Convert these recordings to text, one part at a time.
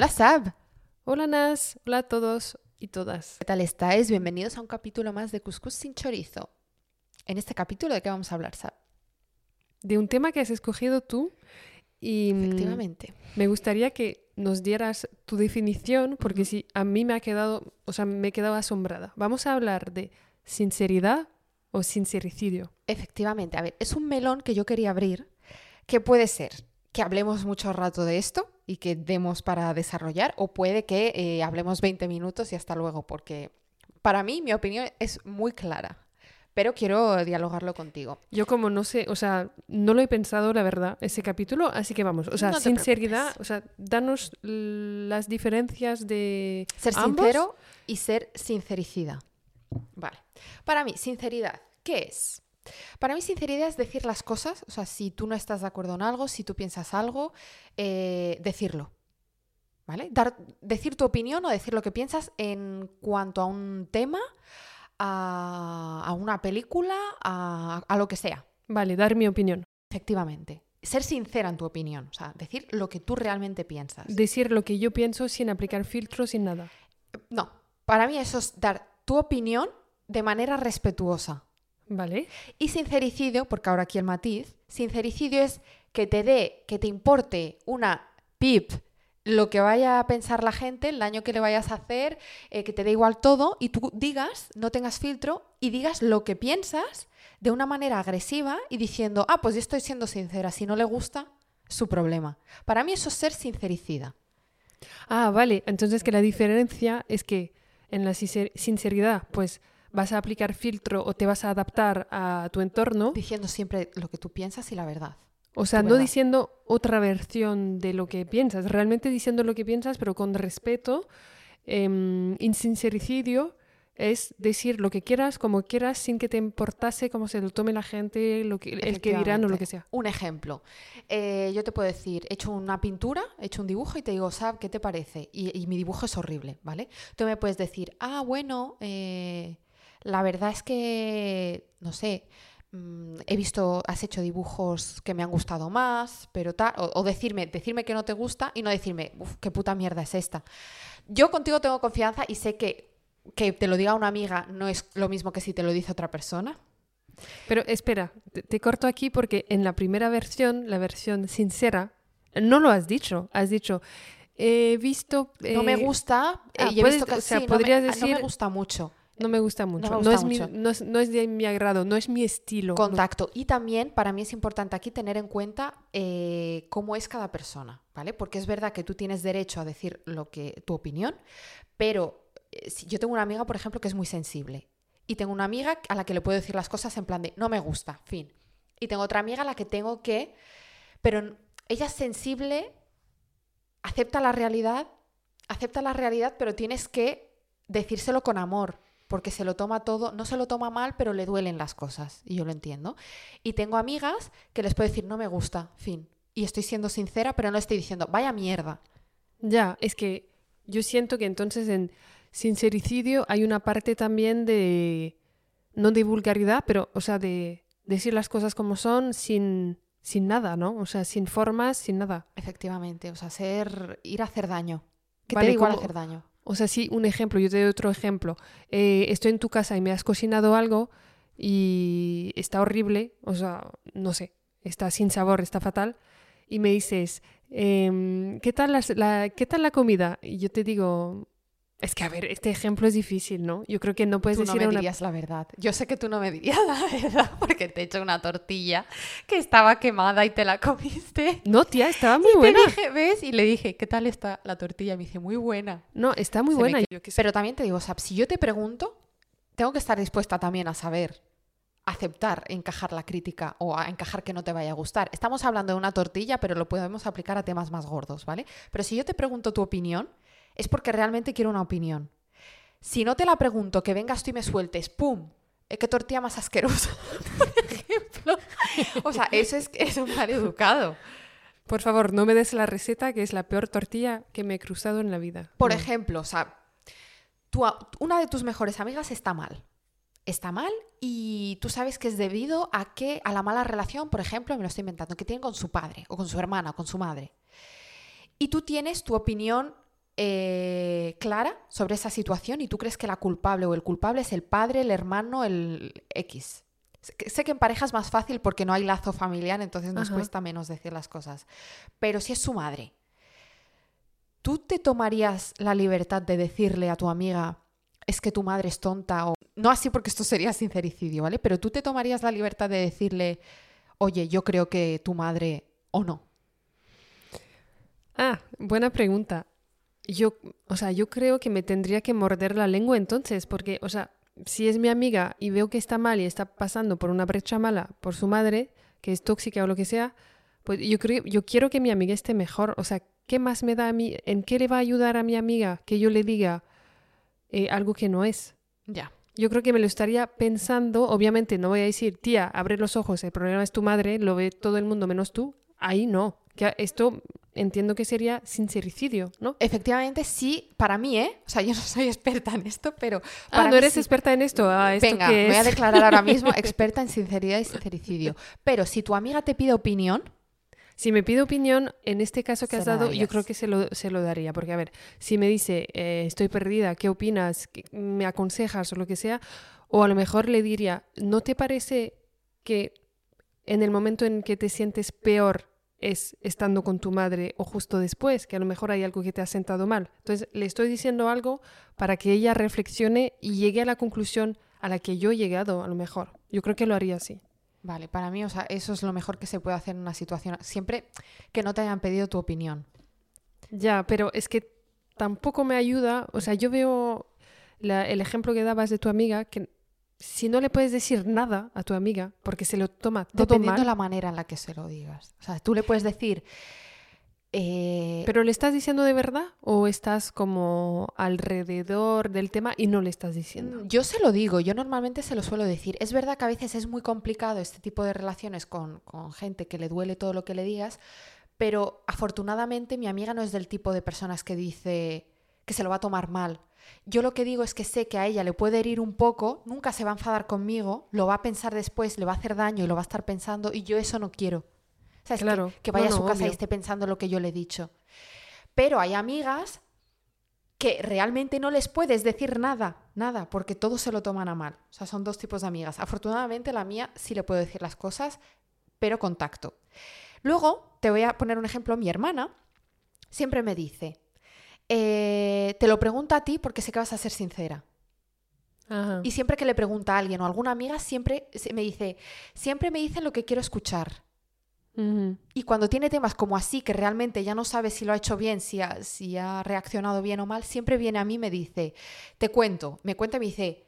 Hola Sab, Hola Nas, hola a todos y todas. ¿qué tal estáis? Bienvenidos a un capítulo más de Cuscús sin chorizo. En este capítulo, ¿de qué vamos a hablar, Sab? De un tema que has escogido tú y mm, Efectivamente. me gustaría que nos dieras tu definición porque si a mí me ha quedado, o sea, me he quedado asombrada. Vamos a hablar de sinceridad o sincericidio. Efectivamente, a ver, es un melón que yo quería abrir, que puede ser que hablemos mucho rato de esto y que demos para desarrollar, o puede que eh, hablemos 20 minutos y hasta luego, porque para mí mi opinión es muy clara, pero quiero dialogarlo contigo. Yo como no sé, o sea, no lo he pensado la verdad ese capítulo, así que vamos, o sea, No sinceridad, preocupes. o sea, danos las diferencias de Ser ambos. sincero y ser sincericida. Vale. Para mí, sinceridad, ¿qué es? Para mí, sinceridad es decir las cosas. O sea, si tú no estás de acuerdo en algo, si tú piensas algo, eh, decirlo. ¿Vale? Dar, decir tu opinión o decir lo que piensas en cuanto a un tema, a, a una película, a, a lo que sea. Vale, dar mi opinión. Efectivamente. Ser sincera en tu opinión. O sea, decir lo que tú realmente piensas. Decir lo que yo pienso sin aplicar filtros, sin nada. No, para mí eso es dar tu opinión de manera respetuosa. Vale. Y sincericidio, porque ahora aquí el matiz, sincericidio es que te dé, que te importe una pip lo que vaya a pensar la gente, el daño que le vayas a hacer, eh, que te dé igual todo y tú digas, no tengas filtro y digas lo que piensas de una manera agresiva y diciendo, ah, pues yo estoy siendo sincera, si no le gusta, su problema. Para mí eso es ser sincericida. Ah, vale. Entonces que la diferencia es que en la sincer- sinceridad, pues vas a aplicar filtro o te vas a adaptar a tu entorno. Diciendo siempre lo que tú piensas y la verdad. O sea, no diciendo otra versión de lo que piensas, realmente diciendo lo que piensas, pero con respeto. Em, insincericidio es decir lo que quieras, como quieras, sin que te importase cómo se lo tome la gente, lo que, el que dirán o lo que sea. Un ejemplo. Eh, yo te puedo decir, he hecho una pintura, he hecho un dibujo y te digo, Sab, ¿qué te parece? Y, y mi dibujo es horrible, ¿vale? Tú me puedes decir, ah, bueno, eh, la verdad es que, no sé, mm, he visto, has hecho dibujos que me han gustado más, pero tal, o, o decirme, decirme que no te gusta y no decirme, uff, qué puta mierda es esta. Yo contigo tengo confianza y sé que que te lo diga una amiga no es lo mismo que si te lo dice otra persona. Pero espera, te, te corto aquí porque en la primera versión, la versión sincera, no lo has dicho. Has dicho, he visto... No me eh, gusta. eh, ah, y he puedes- visto que o sea, sí, no me- ah, no, me, decir- gusta mucho. No me gusta mucho. No, gusta es, mucho. Mi, no, es, no es de mi agrado, no es mi estilo. Contacto. Y también para mí es importante aquí tener en cuenta eh, cómo es cada persona, ¿vale? Porque es verdad que tú tienes derecho a decir lo que tu opinión, pero eh, si yo tengo una amiga, por ejemplo, que es muy sensible. Y tengo una amiga a la que le puedo decir las cosas en plan de no me gusta, fin. Y tengo otra amiga a la que tengo que. Pero ella es sensible, acepta la realidad, acepta la realidad, pero tienes que decírselo con amor, porque se lo toma todo, no se lo toma mal, pero le duelen las cosas, y yo lo entiendo. Y tengo amigas que les puedo decir, no me gusta, fin. Y estoy siendo sincera, pero no estoy diciendo, vaya mierda. Ya, es que yo siento que entonces en sincericidio hay una parte también de, no de vulgaridad, pero, o sea, de decir las cosas como son sin, sin nada, ¿no? O sea, sin formas, sin nada. Efectivamente, o sea, ser, ir a hacer daño. Que Vale, te da igual como- hacer daño. O sea, sí, un ejemplo, yo te doy otro ejemplo. Eh, estoy en tu casa y me has cocinado algo y está horrible, o sea, no sé, está sin sabor, está fatal, y me dices, em, ¿qué, tal la, ¿qué tal la comida? Y yo te digo, es que a ver, este ejemplo es difícil, ¿no? Yo creo que no puedes Tú no decir me a una... dirías la verdad. Yo sé que tú no me dirías la verdad porque te he hecho una tortilla que estaba quemada y te la comiste. No, tía, estaba muy y buena. te dije, ¿ves? Y le dije, ¿qué tal está la tortilla? Me dice, muy buena. No, está muy Se me buena. yo sé. Pero también te digo, Sab, si yo te pregunto, tengo que estar dispuesta también a saber aceptar, encajar la crítica o a encajar que no te vaya a gustar. Estamos hablando de una tortilla, pero lo podemos aplicar a temas más gordos, ¿vale? Pero si yo te pregunto tu opinión, es porque realmente quiero una opinión. Si no te la pregunto, que vengas tú y me sueltes, ¡pum! ¿Qué tortilla más asquerosa? Por ejemplo. O sea, eso es, es un mal educado. Por favor, no me des la receta, que es la peor tortilla que me he cruzado en la vida. Por No. ejemplo, o sea, una de tus mejores amigas está mal. Está mal y tú sabes que es debido a que a la mala relación, por ejemplo, me lo estoy inventando, que tiene con su padre o con su hermana o con su madre. Y tú tienes tu opinión eh, clara sobre esa situación y tú crees que la culpable o el culpable es el padre, el hermano, el X. Sé que en pareja es más fácil porque no hay lazo familiar, entonces nos cuesta menos decir las cosas. Pero si es su madre, ¿tú te tomarías la libertad de decirle a tu amiga, es que tu madre es tonta o... No así porque esto sería sincericidio, ¿vale? Pero tú te tomarías la libertad de decirle, oye, yo creo que tu madre o no. Ah, buena pregunta. Yo, o sea, yo creo que me tendría que morder la lengua entonces, porque, o sea, si es mi amiga y veo que está mal y está pasando por una brecha mala por su madre, que es tóxica o lo que sea, pues yo creo, yo quiero que mi amiga esté mejor. O sea, ¿qué más me da a mí? ¿En qué le va a ayudar a mi amiga que yo le diga eh, algo que no es? Ya. Yo creo que me lo estaría pensando. Obviamente no voy a decir, tía, abre los ojos, el problema es tu madre, lo ve todo el mundo menos tú. Ahí no. Que esto entiendo que sería sincericidio, ¿no? Efectivamente, sí, para mí, ¿eh? O sea, yo no soy experta en esto, pero... ah, ¿no eres experta en esto? Ah, Venga, me voy a declarar ahora mismo experta en sinceridad y sincericidio. Pero si tu amiga te pide opinión... Si me pide opinión, en este caso que has dado, yo creo que se lo, se lo, daría. Porque, a ver, si me dice, eh, estoy perdida, ¿qué opinas? ¿Me aconsejas o lo que sea? O a lo mejor le diría, ¿no te parece que en el momento en que te sientes peor es estando con tu madre o justo después, que a lo mejor hay algo que te ha sentado mal. Entonces, le estoy diciendo algo para que ella reflexione y llegue a la conclusión a la que yo he llegado, a lo mejor. Yo creo que lo haría así. Vale, para mí, o sea, eso es lo mejor que se puede hacer en una situación, siempre que no te hayan pedido tu opinión. Ya, pero es que tampoco me ayuda, o sea, yo veo el ejemplo que dabas de tu amiga, que si no le puedes decir nada a tu amiga, porque se lo toma todo Dependiendo de la manera en la que se lo digas. O sea, tú le puedes decir... Eh, ¿Pero le estás diciendo de verdad o estás como alrededor del tema y no le estás diciendo? Mm, yo se lo digo, yo normalmente se lo suelo decir. Es verdad que a veces es muy complicado este tipo de relaciones con, con gente que le duele todo lo que le digas, pero afortunadamente mi amiga no es del tipo de personas que dice que se lo va a tomar mal yo lo que digo es que sé que a ella le puede herir un poco, nunca se va a enfadar conmigo, lo va a pensar después, le va a hacer daño y lo va a estar pensando y yo eso no quiero. ¿Sabes? Claro. Que, vaya a su casa y esté pensando lo que yo le he dicho. Pero hay amigas que realmente no les puedes decir nada, nada, porque todos se lo toman a mal. O sea, son dos tipos de amigas. Afortunadamente la mía sí le puedo decir las cosas, pero contacto. Luego, te voy a poner un ejemplo, mi hermana siempre me dice, eh, te lo pregunto a ti porque sé que vas a ser sincera. Y siempre que le pregunta a alguien o a alguna amiga, siempre me dice, siempre me dicen lo que quiero escuchar. Y cuando tiene temas como así, que realmente ya no sabe si lo ha hecho bien, si ha, si ha reaccionado bien o mal, siempre viene a mí y me dice, te cuento, me cuenta y me dice,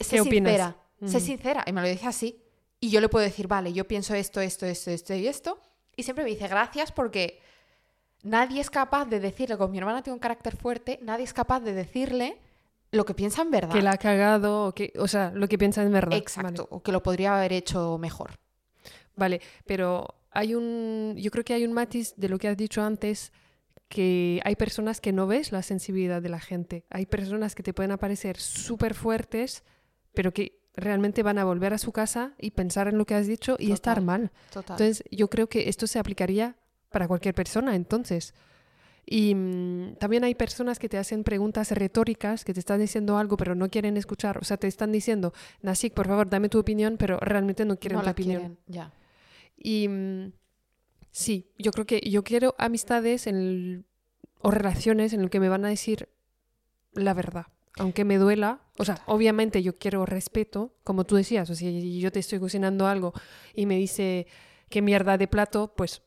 sé sincera, sé sincera, y me lo dice así. Y yo le puedo decir, vale, yo pienso esto, esto, esto, esto y esto. Y siempre me dice, gracias porque nadie es capaz de decirle, como mi hermana tiene un carácter fuerte, nadie es capaz de decirle lo que piensa en verdad. Que la ha cagado, o, que, o sea, lo que piensa en verdad. Exacto, o que lo podría haber hecho mejor. Vale, pero hay un, yo creo que hay un matiz de lo que has dicho antes, que hay personas que no ves la sensibilidad de la gente. Hay personas que te pueden aparecer súper fuertes, pero que realmente van a volver a su casa y pensar en lo que has dicho y estar mal. Entonces, yo creo que esto se aplicaría para cualquier persona, entonces. Y mm, también hay personas que te hacen preguntas retóricas, que te están diciendo algo, pero no quieren escuchar. O sea, te están diciendo, Nasik, por favor, dame tu opinión, pero realmente no quieren tu opinión. ya. Y mm, sí, yo creo que yo quiero amistades en o relaciones en las que me van a decir la verdad. Aunque me duela, o sea, obviamente yo quiero respeto, como tú decías, o sea, si yo te estoy cocinando algo y me dice qué mierda de plato, pues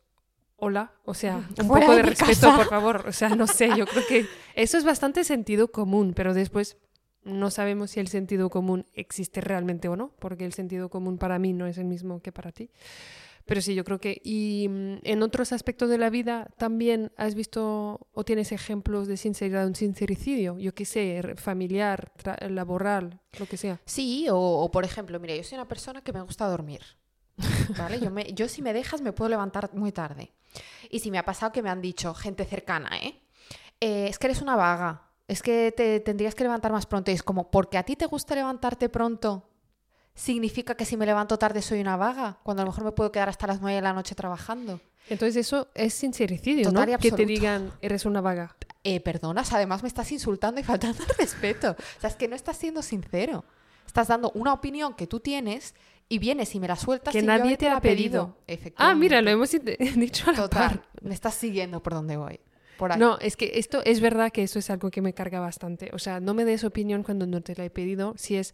hola, o sea, un poco de, respeto, por favor. O sea, no sé, yo creo que eso es bastante sentido común, pero después no sabemos si el sentido común existe realmente o no, porque el sentido común para mí no es el mismo que para ti. Pero sí, yo creo que... Y mm, en otros aspectos de la vida también has visto o tienes ejemplos de sinceridad, un sincericidio, yo qué sé, familiar, laboral, lo que sea. Sí, o, o por ejemplo, mira, yo soy una persona que me gusta dormir. ¿Vale? Yo, me, yo si me dejas me puedo levantar muy tarde. Y si me ha pasado que me han dicho gente cercana, ¿eh? ¿eh? es que eres una vaga, es que te tendrías que levantar más pronto. Y es como, porque a ti te gusta levantarte pronto, significa que si me levanto tarde soy una vaga, cuando a lo mejor me puedo quedar hasta las 9 de la noche trabajando. Entonces eso es sincericidio, Total ¿no? Que te digan, eres una vaga. Eh, perdonas, además me estás insultando y faltando al respeto. O sea, es que no estás siendo sincero. Estás dando una opinión que tú tienes y vienes y me la sueltas Que yo nadie te ha la pedido. Efectivamente. Ah, mira, lo hemos dicho a la Total, par. me estás siguiendo por donde voy. Por ahí. No, es que esto es verdad que eso es algo que me carga bastante. O sea, no me des opinión cuando no te la he pedido. Si es.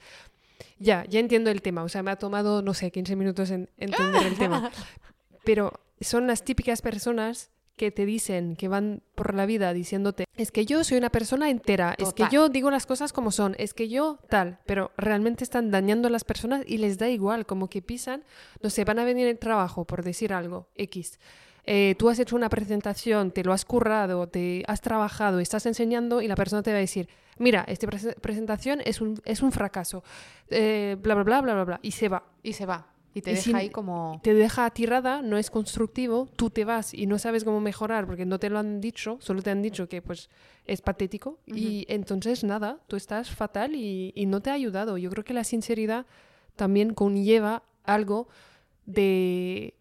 Ya, ya entiendo el tema. O sea, me ha tomado, no sé, 15 minutos en entender el tema. Pero son las típicas personas que te dicen, que van por la vida diciéndote, es que yo soy una persona entera, es que yo digo las cosas como son, es que yo tal, pero realmente están dañando a las personas y les da igual, como que pisan, no sé, van a venir en trabajo por decir algo, X. Eh, tú has hecho una presentación, te lo has currado, te has trabajado, estás enseñando y la persona te va a decir, mira, esta prese- presentación es un, es un fracaso, eh, bla, bla, bla, bla, bla, bla, y se va. Y se va. Y te Y deja sin- ahí como... Te deja tirada, no es constructivo, tú te vas y no sabes cómo mejorar porque no te lo han dicho, solo te han dicho que pues es patético y entonces nada, tú estás fatal y, y no te ha ayudado. Yo creo que la sinceridad también conlleva algo de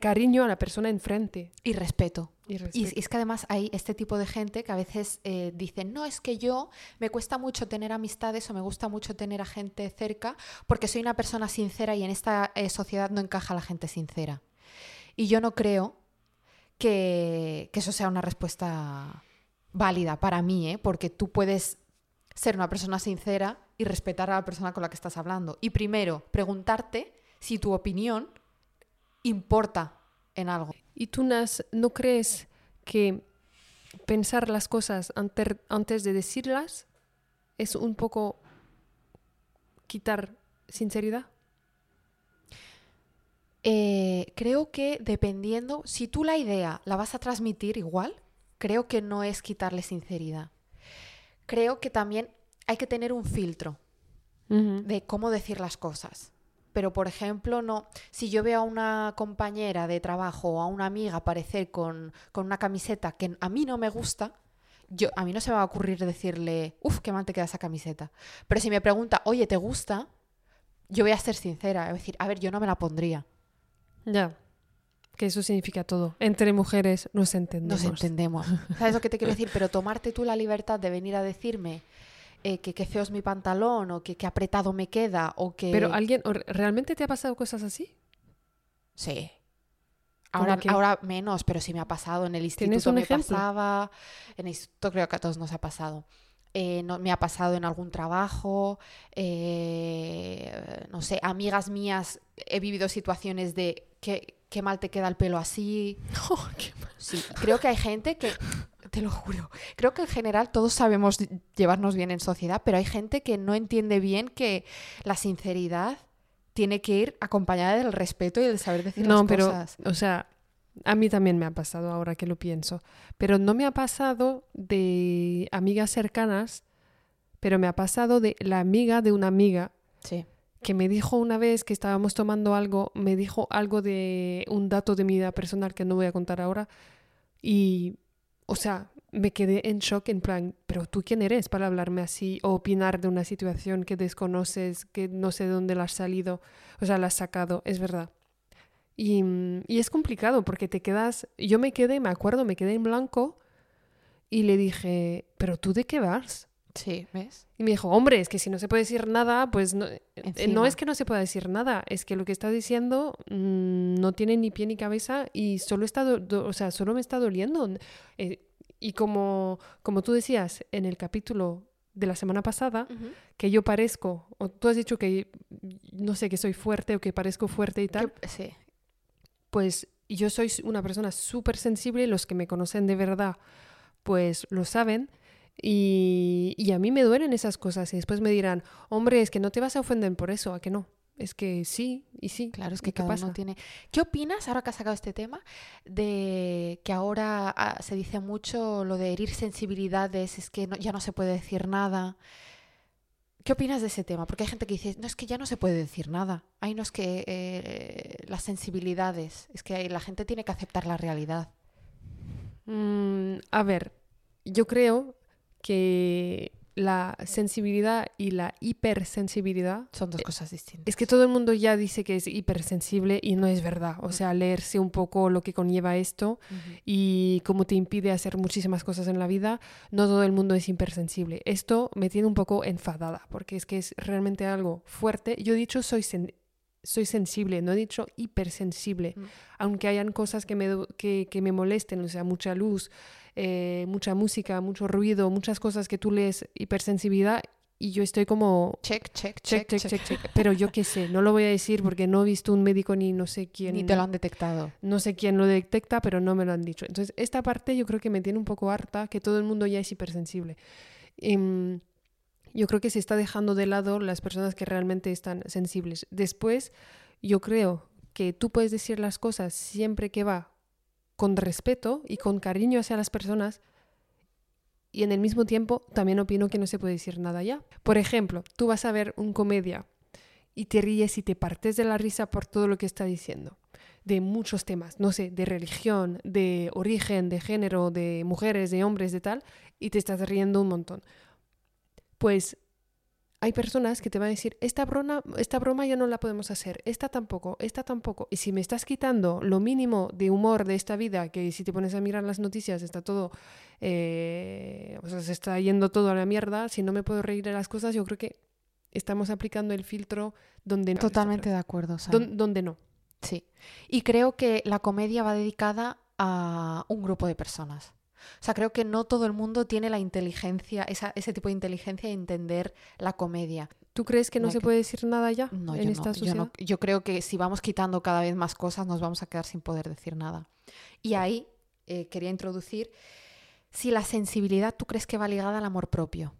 cariño a la persona enfrente. Y respeto. Y es que además hay este tipo de gente que a veces eh, dicen, no, es que yo me cuesta mucho tener amistades o me gusta mucho tener a gente cerca porque soy una persona sincera y en esta eh, sociedad no encaja la gente sincera. Y yo no creo que, que eso sea una respuesta válida para mí, ¿eh? porque tú puedes ser una persona sincera y respetar a la persona con la que estás hablando. Y primero, preguntarte si tu opinión importa en algo. ¿Y tú, Nas, no crees que pensar las cosas ante- antes de decirlas es un poco quitar sinceridad? Eh, creo que dependiendo, si tú la idea la vas a transmitir igual, creo que no es quitarle sinceridad. Creo que también hay que tener un filtro de cómo decir las cosas. Pero, por ejemplo, no, si yo veo a una compañera de trabajo o a una amiga aparecer con, con una camiseta que a mí no me gusta, yo, a mí no se me va a ocurrir decirle, uff, qué mal te queda esa camiseta. Pero si me pregunta, oye, ¿te gusta? Yo voy a ser sincera, voy a decir, a ver, yo no me la pondría. Ya. Que eso significa todo. Entre mujeres nos entendemos. Nos entendemos. ¿Sabes lo que te quiero decir? Pero tomarte tú la libertad de venir a decirme eh, que qué feo es mi pantalón o que qué apretado me queda o que... Pero alguien, ¿realmente te ha pasado cosas así? Sí. ¿Cómo Ahora, ahora menos, pero sí me ha pasado. En el ¿Tienes instituto un me ejemplo? pasaba. En el instituto creo que a todos nos ha pasado. Eh, no, me ha pasado en algún trabajo. eh, no sé, amigas mías, he vivido situaciones de qué, qué mal te queda el pelo así. Oh, qué mal. Sí, creo que hay gente que, te lo juro, creo que en general todos sabemos llevarnos bien en sociedad, pero hay gente que no entiende bien que la sinceridad tiene que ir acompañada del respeto y del saber decir No, las pero, cosas. o sea, a mí también me ha pasado ahora que lo pienso. Pero no me ha pasado de amigas cercanas, pero me ha pasado de la amiga de una amiga Sí. que me dijo una vez que estábamos tomando algo, me dijo algo de un dato de mi vida personal que no voy a contar ahora. Y, o sea, me quedé en shock en plan, pero tú quién eres para hablarme así o opinar de una situación que desconoces, que no sé de dónde la has salido, o sea, la has sacado, es verdad. Y, y es complicado porque te quedas, yo me quedé, me acuerdo, me quedé en blanco y le dije, pero tú de qué vas? Sí, ¿ves? Y me dijo, hombre, es que si no se puede decir nada, pues no, eh, no es que no se pueda decir nada, es que lo que está diciendo mm, no tiene ni pie ni cabeza y solo está, o sea, solo me está doliendo. Eh, y como, como tú decías en el capítulo de la semana pasada, que yo parezco, o tú has dicho que no sé, que soy fuerte o que parezco fuerte y tal, sí. pues yo soy una persona súper sensible, los que me conocen de verdad, pues lo saben. Y, y a mí me duelen esas cosas y después me dirán, hombre, es que no te vas a ofender por eso, ¿a que no? Es que sí, y sí. Claro, es ¿y que qué cada uno pasa? tiene... ¿Qué opinas, ahora que has sacado este tema, de que ahora ah, se dice mucho lo de herir sensibilidades, es que no- ya no se puede decir nada? ¿Qué opinas de ese tema? Porque hay gente que dice, no, es que ya no se puede decir nada. Ay, no, es que eh, las sensibilidades, es que la gente tiene que aceptar la realidad. Mm, a ver, yo creo que la sensibilidad y la hipersensibilidad Son dos cosas distintas. es que todo el mundo ya dice que es hipersensible y no es verdad. O sea, leerse un poco lo que conlleva esto y cómo te impide hacer muchísimas cosas en la vida, no todo el mundo es hipersensible. Esto me tiene un poco enfadada porque es que es realmente algo fuerte. Yo he dicho soy, sen- soy sensible, no he dicho hipersensible. Mm. Aunque hayan cosas que me, que, que me molesten, o sea, mucha luz, eh, mucha música, mucho ruido, muchas cosas que tú lees hipersensibilidad y yo estoy como Check, check, check, check, check, check, check. Pero yo qué sé, no lo voy a decir porque no he visto un médico ni no sé quién. Ni te lo han detectado. No sé quién lo detecta, pero no me lo han dicho. Entonces, esta parte yo creo que me tiene un poco harta, que todo el mundo ya es hipersensible. Em, yo creo que se está dejando de lado las personas que realmente están sensibles. Después, yo creo que tú puedes decir las cosas siempre que va con respeto y con cariño hacia las personas. Y en el mismo tiempo, también opino que no se puede decir nada ya. Por ejemplo, tú vas a ver un comedia y te ríes y te partes de la risa por todo lo que está diciendo de muchos temas, no sé, de religión, de origen, de género, de mujeres, de hombres, de tal, y te estás riendo un montón. Pues hay personas que te van a decir, esta broma, esta broma ya no la podemos hacer, esta tampoco, esta tampoco. Y si me estás quitando lo mínimo de humor de esta vida, que si te pones a mirar las noticias está todo, eh, o sea, se está yendo todo a la mierda, si no me puedo reír de las cosas, yo creo que estamos aplicando el filtro donde no. Totalmente de acuerdo. Don- donde no. Sí. Y creo que la comedia va dedicada a un grupo de personas. O sea, creo que no todo el mundo tiene la inteligencia, esa- ese tipo de inteligencia de entender la comedia. ¿Tú crees que no La se que- puede decir nada ya No, en yo, esta no, yo, no- yo creo que si vamos quitando cada vez más cosas nos vamos a quedar sin poder decir nada. Y ahí eh, quería introducir si la sensibilidad tú crees que va ligada al amor propio.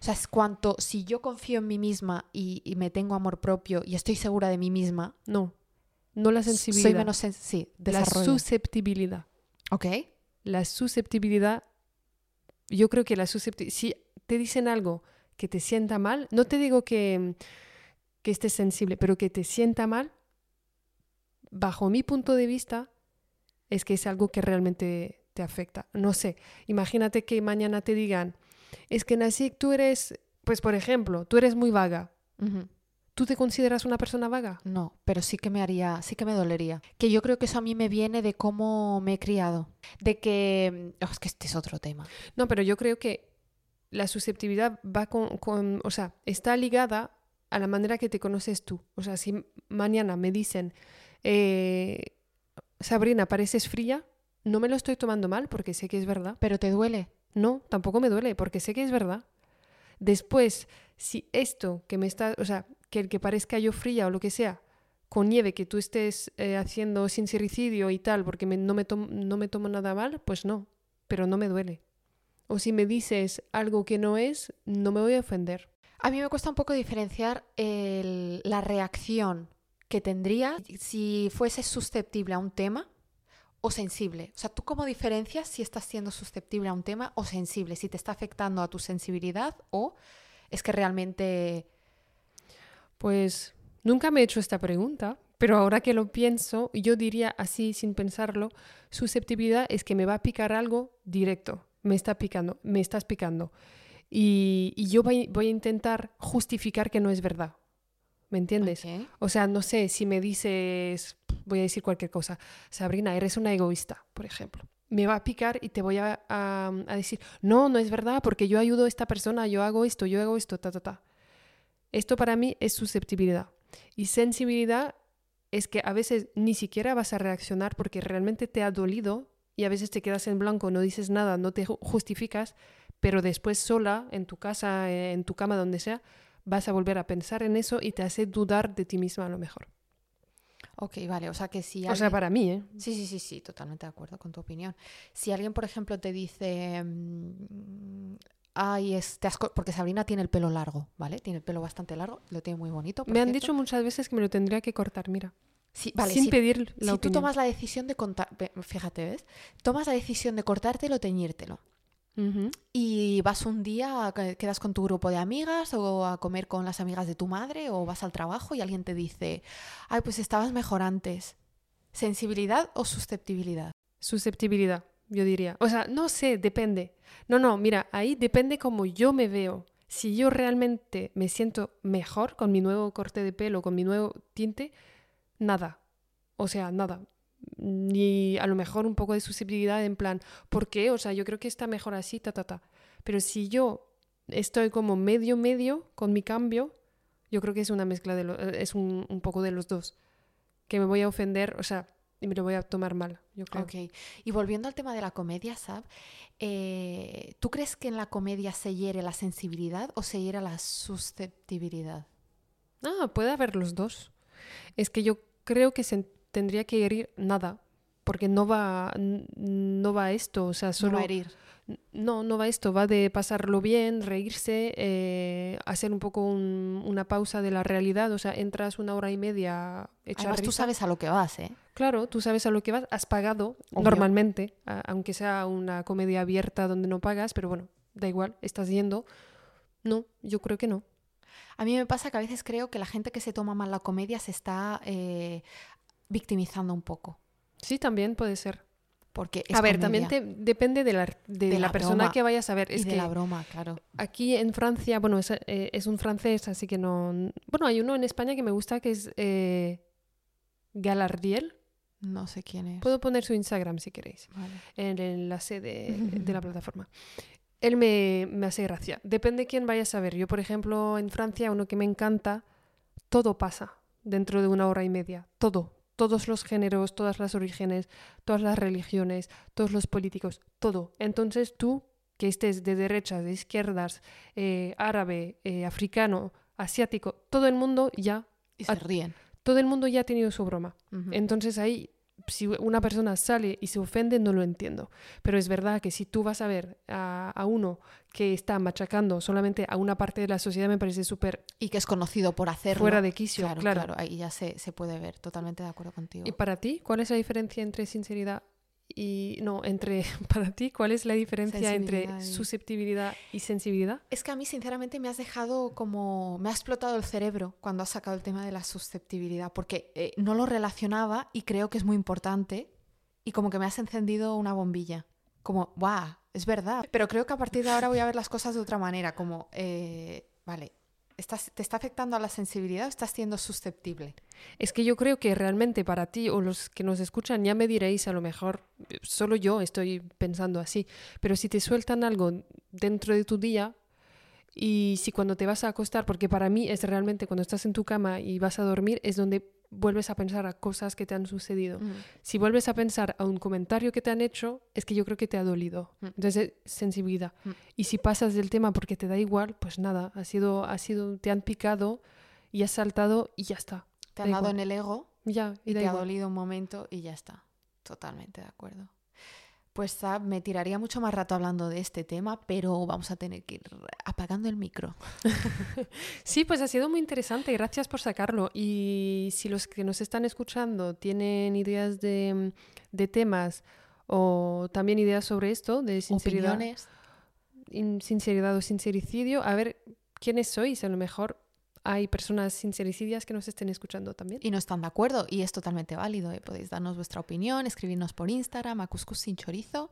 O sea, es cuanto, si yo confío en mí misma y, y me tengo amor propio y estoy segura de mí misma, No, no la soy sensibilidad. menos sen- sí, la desarrollo. susceptibilidad. Ok. La susceptibilidad, yo creo que la susceptibilidad, si te dicen algo que te sienta mal, no te digo que, que estés sensible, pero que te sienta mal, bajo mi punto de vista, es que es algo que realmente te afecta. No sé, imagínate que mañana te digan, es que Nasik, tú eres, pues por ejemplo, tú eres muy vaga. ¿Tú te consideras una persona vaga? No, pero sí que me haría, sí que me dolería. Que yo creo que eso a mí me viene de cómo me he criado. De que. oh, es que este es otro tema. No, pero yo creo que la susceptibilidad va con, con- o sea, está ligada a la manera que te conoces tú. O sea, si mañana me dicen, eh, Sabrina, pareces fría, no me lo estoy tomando mal porque sé que es verdad. Pero te duele. No, tampoco me duele porque sé que es verdad. Después, si esto que me está, o sea, que el que parezca yo fría o lo que sea, conlleve que tú estés eh, haciendo sincericidio y tal porque no, me no me tomo nada mal, pues no, pero no me duele. O si me dices algo que no es, no me voy a ofender. A mí me cuesta un poco diferenciar la reacción que tendría si fuese susceptible a un tema o sensible. O sea, ¿tú cómo diferencias si estás siendo susceptible a un tema o sensible? Si te está afectando a tu sensibilidad o es que realmente... Pues nunca me he hecho esta pregunta, pero ahora que lo pienso, yo diría así sin pensarlo, susceptibilidad es que me va a picar algo directo, me está picando, me estás picando. Y, y yo voy, voy a intentar justificar que no es verdad. ¿Me entiendes? O sea, no sé, si me dices, voy a decir cualquier cosa, Sabrina, eres una egoísta, por ejemplo. Me va a picar y te voy a, a- a decir, no, no es verdad, porque yo ayudo a esta persona, yo hago esto, yo hago esto, ta, ta, ta. Esto para mí es susceptibilidad. Y sensibilidad es que a veces ni siquiera vas a reaccionar porque realmente te ha dolido y a veces te quedas en blanco, no dices nada, no te ju- justificas, pero después sola, en tu casa, en tu cama, donde sea, vas a volver a pensar en eso y te hace dudar de ti misma a lo mejor. Ok, vale. O sea, que si... O sea, alguien- para mí, ¿eh? Sí, sí, sí, sí, totalmente de acuerdo con tu opinión. Si alguien, por ejemplo, te dice, mm, ay, es, te has co-", porque Sabrina tiene el pelo largo, ¿vale? Tiene el pelo bastante largo, lo tiene muy bonito. Me han cierto. dicho muchas veces que me lo tendría que cortar, mira. Sí, vale, sin si, pedir la si tú tomas la decisión de contar, fíjate, ¿ves? Tomas la decisión de cortártelo o teñírtelo. Y vas un día, quedas con tu grupo de amigas o a comer con las amigas de tu madre o vas al trabajo y alguien te dice, ay, pues estabas mejor antes. ¿Sensibilidad o susceptibilidad? Susceptibilidad. Yo diría. O sea, no sé, depende. No, no, mira, ahí depende como yo me veo. Si yo realmente me siento mejor con mi nuevo corte de pelo, con mi nuevo tinte, nada. O sea, nada. Ni a lo mejor un poco de susceptibilidad en plan, ¿por qué? O sea, yo creo que está mejor así, ta, ta, ta. Pero si yo estoy como medio, medio con mi cambio, yo creo que es una mezcla de lo, es un, un poco de los dos. Que me voy a ofender, o sea, y me lo voy a tomar mal, yo creo. Ok. Y volviendo al tema de la comedia, Sab, eh, ¿tú crees que en la comedia se hiere la sensibilidad o se hiere la susceptibilidad? Ah, puede haber los dos. Es que yo creo que se tendría que herir nada, porque no va, no va esto, o sea, solo... No va a herir. No, no va esto, va de pasarlo bien, reírse, eh, hacer un poco un- una pausa de la realidad, o sea, entras una hora y media echar Además, tú sabes a lo que vas, ¿eh? Claro, tú sabes a lo que vas, has pagado Obvio. normalmente, a- aunque sea una comedia abierta donde no pagas, pero bueno, da igual, estás yendo. No, yo creo que no. A mí me pasa que a veces creo que la gente que se toma mal la comedia se está eh, victimizando un poco. Sí, también puede ser. Porque es a ver, comedia. también te- depende de la, de De la, la persona que vayas a ver. Y Es de que la broma, claro. aquí en Francia, bueno, es, eh, es un francés, así que no... Bueno, hay uno en España que me gusta que es eh, Galardiel. No sé quién es. Puedo poner su Instagram si queréis, Vale. en el enlace de, de la plataforma. Él me, me hace gracia. Depende quién vayas a ver. Yo, por ejemplo, en Francia, uno que me encanta, todo pasa dentro de una hora y media. Todo. Todos los géneros, todas las orígenes, todas las religiones, todos los políticos, todo. Entonces tú, que estés de derechas, de izquierdas, eh, árabe, eh, africano, asiático, todo el mundo ya, Y se ríen. todo el mundo ya ha tenido su broma. Entonces ahí, si una persona sale y se ofende, no lo entiendo. Pero es verdad que si tú vas a ver a, a uno que está machacando solamente a una parte de la sociedad, me parece súper Y que es conocido por hacerlo. fuera de quicio. Claro, Claro, claro, ahí ya se, se puede ver. Totalmente de acuerdo contigo. ¿Y para ti, cuál es la diferencia entre sinceridad y... No, entre... Para ti, ¿cuál es la diferencia entre susceptibilidad y sensibilidad? Es que a mí, sinceramente, me has dejado como. Me ha explotado el cerebro cuando has sacado el tema de la susceptibilidad, porque eh, no lo relacionaba y creo que es muy importante. Y como que me has encendido una bombilla. Como, ¡guau! Es verdad. Pero creo que a partir de ahora voy a ver las cosas de otra manera. Como, eh, vale, ¿estás, ¿te está afectando a la sensibilidad o estás siendo susceptible? Es que yo creo que realmente para ti o los que nos escuchan ya me diréis, a lo mejor eh, solo yo estoy pensando así, pero si te sueltan algo dentro de tu día y si cuando te vas a acostar, porque para mí es realmente cuando estás en tu cama y vas a dormir, es donde vuelves a pensar a cosas que te han sucedido. Si vuelves a pensar a un comentario que te han hecho, es que yo creo que te ha dolido. Mm. Entonces, es sensibilidad. Mm. Y si pasas del tema porque te da igual, pues nada, ha sido, ha sido, te han picado y has saltado y ya está. Te han Da dado igual. en el ego Ya, y te ha dolido un momento y ya está. Totalmente de acuerdo. Pues Zab, me tiraría mucho más rato hablando de este tema, pero vamos a tener que ir apagando el micro. Sí, pues ha sido muy interesante, gracias por sacarlo. Y si los que nos están escuchando tienen ideas de, de temas o también ideas sobre esto, de sinceridad, Opiniones. in- sinceridad o sincericidio, a ver quiénes sois. A lo mejor hay personas sincericidias que nos estén escuchando también. y no están de acuerdo y es totalmente válido. ¿eh? Podéis darnos vuestra opinión, escribirnos por Instagram a Cuscus sin chorizo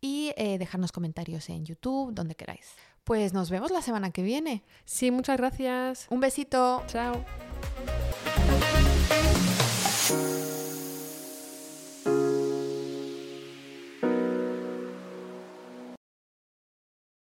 y eh, dejarnos comentarios en YouTube, donde queráis. Pues nos vemos la semana que viene. Sí, muchas gracias. Un besito. Chao.